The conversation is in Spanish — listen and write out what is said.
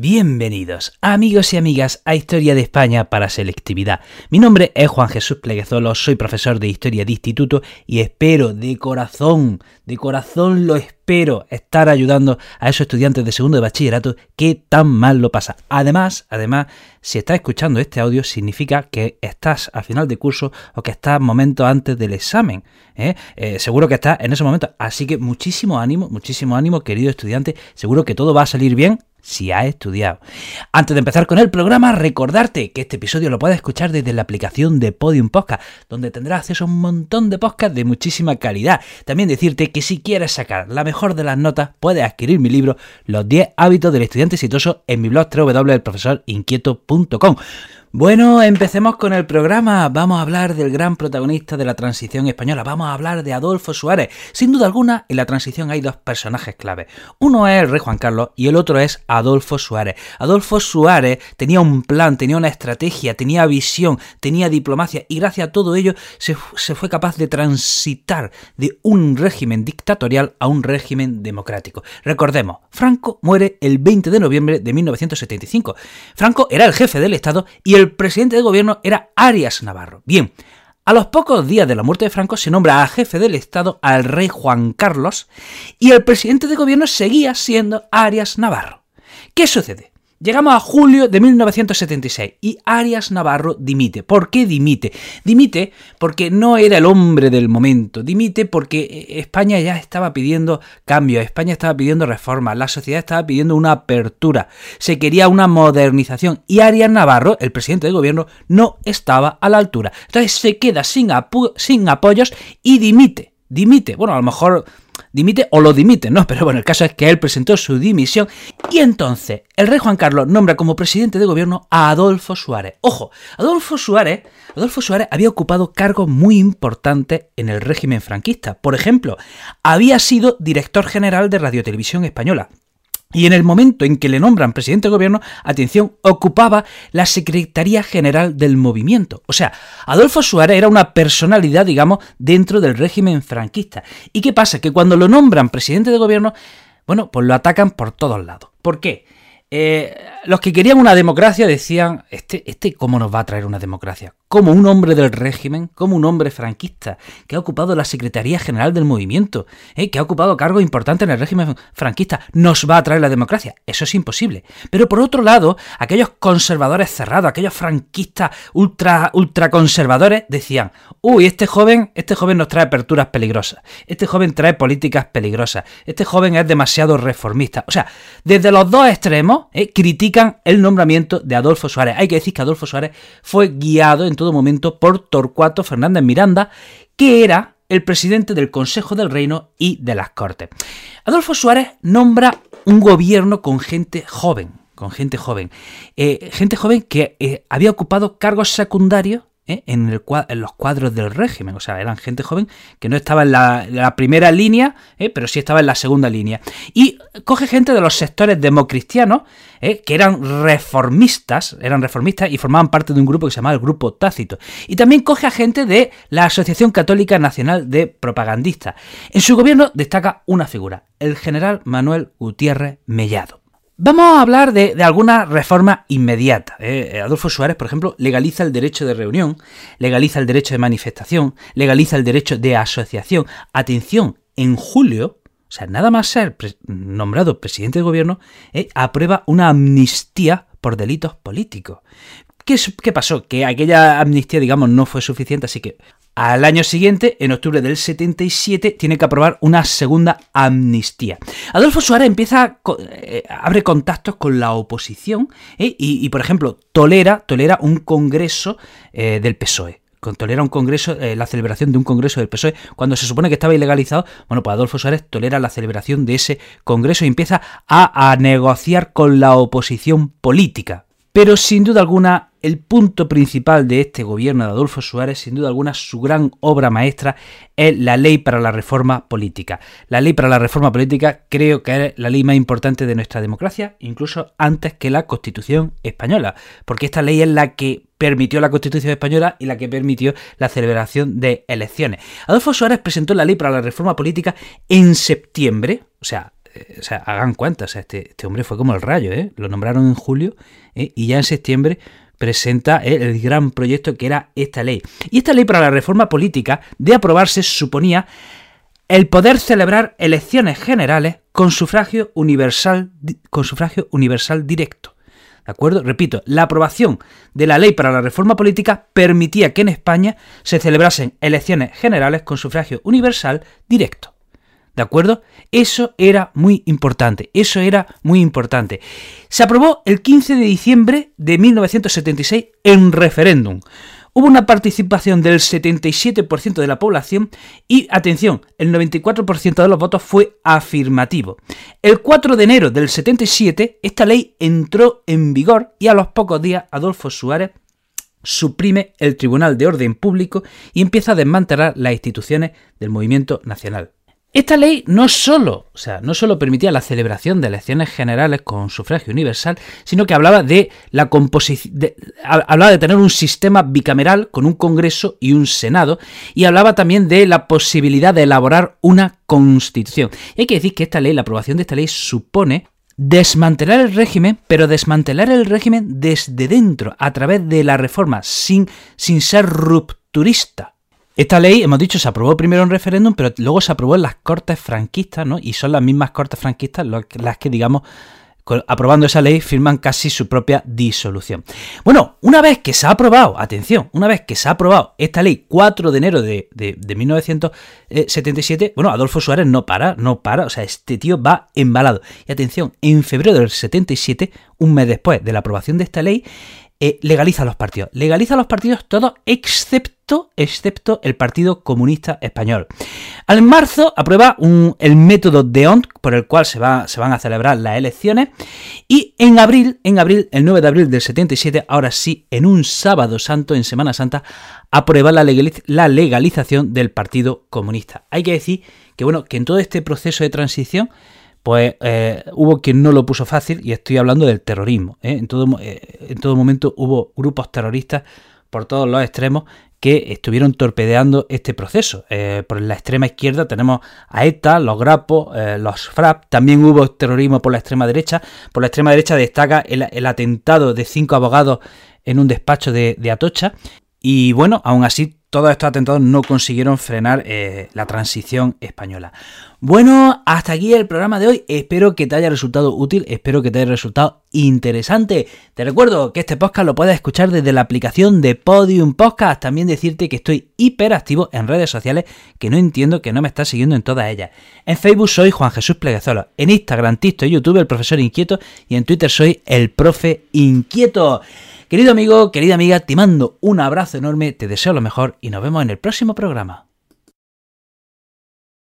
Bienvenidos, amigos y amigas, a Historia de España para Selectividad. Mi nombre es Juan Jesús Pleguezolo, soy profesor de Historia de Instituto y espero de corazón, de corazón lo espero, estar ayudando a esos estudiantes de segundo de bachillerato que tan mal lo pasa. Además, además, si estás escuchando este audio significa que estás al final de curso o que estás momentos antes del examen. ¿eh? Eh, seguro que estás en ese momento. Así que muchísimo ánimo, muchísimo ánimo, querido estudiante. Seguro que todo va a salir bien si ha estudiado. Antes de empezar con el programa, recordarte que este episodio lo puedes escuchar desde la aplicación de Podium Podcast, donde tendrás acceso a un montón de podcasts de muchísima calidad. También decirte que si quieres sacar la mejor de las notas, puedes adquirir mi libro Los 10 hábitos del estudiante exitoso en mi blog www.elprofesorinquieto.com. Bueno, empecemos con el programa. Vamos a hablar del gran protagonista de la transición española. Vamos a hablar de Adolfo Suárez. Sin duda alguna, en la transición hay dos personajes clave. Uno es el rey Juan Carlos y el otro es Adolfo Suárez. Adolfo Suárez tenía un plan, tenía una estrategia, tenía visión, tenía diplomacia y gracias a todo ello se, se fue capaz de transitar de un régimen dictatorial a un régimen democrático. Recordemos, Franco muere el 20 de noviembre de 1975. Franco era el jefe del Estado y el presidente de gobierno era Arias Navarro. Bien, a los pocos días de la muerte de Franco se nombra a jefe del Estado al rey Juan Carlos y el presidente de gobierno seguía siendo Arias Navarro. ¿Qué sucede? Llegamos a julio de 1976 y Arias Navarro dimite. ¿Por qué dimite? Dimite porque no era el hombre del momento. Dimite porque España ya estaba pidiendo cambios, España estaba pidiendo reformas, la sociedad estaba pidiendo una apertura, se quería una modernización y Arias Navarro, el presidente del gobierno, no estaba a la altura. Entonces se queda sin, sin apoyos y dimite. Dimite. Bueno, a lo mejor dimite o lo dimite, ¿no? Pero bueno, el caso es que él presentó su dimisión y entonces el rey Juan Carlos nombra como presidente de gobierno a Adolfo Suárez. Ojo, Adolfo Suárez, Adolfo Suárez había ocupado cargos muy importantes en el régimen franquista. Por ejemplo, había sido director general de Radio Televisión Española. Y en el momento en que le nombran presidente de gobierno, atención, ocupaba la Secretaría General del Movimiento. O sea, Adolfo Suárez era una personalidad, digamos, dentro del régimen franquista. ¿Y qué pasa? Que cuando lo nombran presidente de gobierno, bueno, pues lo atacan por todos lados. ¿Por qué? Eh, los que querían una democracia decían, este, este, ¿cómo nos va a traer una democracia? Como un hombre del régimen, como un hombre franquista, que ha ocupado la Secretaría General del Movimiento, eh, que ha ocupado cargos importantes en el régimen franquista, nos va a traer la democracia. Eso es imposible. Pero por otro lado, aquellos conservadores cerrados, aquellos franquistas ultra, ultra conservadores, decían, uy, este joven, este joven nos trae aperturas peligrosas, este joven trae políticas peligrosas, este joven es demasiado reformista. O sea, desde los dos extremos, eh, critican el nombramiento de Adolfo Suárez. Hay que decir que Adolfo Suárez fue guiado en todo momento por Torcuato Fernández Miranda, que era el presidente del Consejo del Reino y de las Cortes. Adolfo Suárez nombra un gobierno con gente joven, con gente joven, eh, gente joven que eh, había ocupado cargos secundarios ¿eh? en, los cuadros del régimen. O sea, eran gente joven que no estaba en la, primera línea, ¿eh? pero sí estaba en la segunda línea. Y coge gente de los sectores democristianos, ¿eh? que eran reformistas, eran reformistas y formaban parte de un grupo que se llamaba el Grupo Tácito. Y también coge a gente de la Asociación Católica Nacional de Propagandistas. En su gobierno destaca una figura, el general Manuel Gutiérrez Mellado. Vamos a hablar de, alguna reforma inmediata. ¿eh? Adolfo Suárez, por ejemplo, legaliza el derecho de reunión, legaliza el derecho de manifestación, legaliza el derecho de asociación. Atención, en julio, o sea, nada más ser nombrado presidente de gobierno, ¿eh? aprueba una amnistía por delitos políticos. ¿Qué, ¿Qué pasó? Que aquella amnistía, digamos, no fue suficiente, así que al año siguiente, en octubre del 77, tiene que aprobar una segunda amnistía. Adolfo Suárez empieza, eh, abre contactos con la oposición ¿eh? y, por ejemplo, tolera, tolera un congreso eh, del PSOE tolera un congreso, la celebración de un congreso del PSOE, cuando se supone que estaba ilegalizado, bueno, pues Adolfo Suárez tolera la celebración de ese congreso y empieza a negociar con la oposición política. Pero sin duda alguna, el punto principal de este gobierno de Adolfo Suárez, sin duda alguna, su gran obra maestra es la ley para la reforma política. La ley para la reforma política creo que es la ley más importante de nuestra democracia, incluso antes que la Constitución española, porque esta ley es la que permitió la Constitución española y la que permitió la celebración de elecciones. Adolfo Suárez presentó la ley para la reforma política en septiembre, o sea, eh, o sea, hagan cuentas, este, este, hombre fue como el rayo, ¿eh? Lo nombraron en julio ¿eh? y ya en septiembre presenta el gran proyecto que era esta ley. Y esta ley para la reforma política, de aprobarse, suponía el poder celebrar elecciones generales con sufragio universal, con sufragio universal directo. ¿De acuerdo? Repito, la aprobación de la ley para la reforma política permitía que en España se celebrasen elecciones generales con sufragio universal directo. ¿De acuerdo? Eso era muy importante, eso era muy importante. Se aprobó el 15 de diciembre de 1976 en referéndum. Hubo una participación del 77% de la población y, atención, el 94% de los votos fue afirmativo. El 4 de enero del 77, esta ley entró en vigor y a los pocos días Adolfo Suárez suprime el Tribunal de Orden Público y empieza a desmantelar las instituciones del movimiento nacional. Esta ley no solo, o sea, no solo permitía la celebración de elecciones generales con sufragio universal, sino que hablaba de la composición, hablaba de tener un sistema bicameral con un Congreso y un Senado, y hablaba también de la posibilidad de elaborar una constitución. Y hay que decir que esta ley, la aprobación de esta ley, supone desmantelar el régimen, pero desmantelar el régimen desde dentro, a través de la reforma, sin, sin ser rupturista. Esta ley, hemos dicho, se aprobó primero en referéndum, pero luego se aprobó en las cortes franquistas, ¿no? Y son las mismas cortes franquistas las que, digamos, aprobando esa ley, firman casi su propia disolución. Bueno, una vez que se ha aprobado, atención, una vez que se ha aprobado esta ley 4 de enero de, 1977, bueno, Adolfo Suárez no para, no para, o sea, este tío va embalado. Y atención, en febrero del 77, un mes después de la aprobación de esta ley, eh, legaliza los partidos. Legaliza los partidos todos excepto, excepto el Partido Comunista Español. Al marzo aprueba el método de ONT por el cual se, va, se van a celebrar las elecciones y en abril, en abril, el 9 de abril del 77, ahora sí, en un sábado santo, en Semana Santa, aprueba la, la legalización del Partido Comunista. Hay que decir que bueno, que en todo este proceso de transición pues eh, hubo quien no lo puso fácil y estoy hablando del terrorismo. ¿eh? En, todo, eh, en todo momento hubo grupos terroristas por todos los extremos que estuvieron torpedeando este proceso. por la extrema izquierda tenemos a ETA, los grapos, los FRAP, también hubo terrorismo por la extrema derecha. Por la extrema derecha destaca el, atentado de cinco abogados en un despacho de, de Atocha. Y bueno, aún así todos estos atentados no consiguieron frenar eh, la transición española. Bueno, hasta aquí el programa de hoy. Espero que te haya resultado útil, espero que te haya resultado interesante. Te recuerdo que este podcast lo puedes escuchar desde la aplicación de Podium Podcast. También decirte que estoy hiperactivo en redes sociales, que no entiendo que no me estás siguiendo en todas ellas. En Facebook soy Juan Jesús Pleguezolo, en Instagram, TikTok y YouTube el profesor inquieto y en Twitter soy el profe inquieto. Querido amigo, querida amiga, te mando un abrazo enorme, te deseo lo mejor y nos vemos en el próximo programa.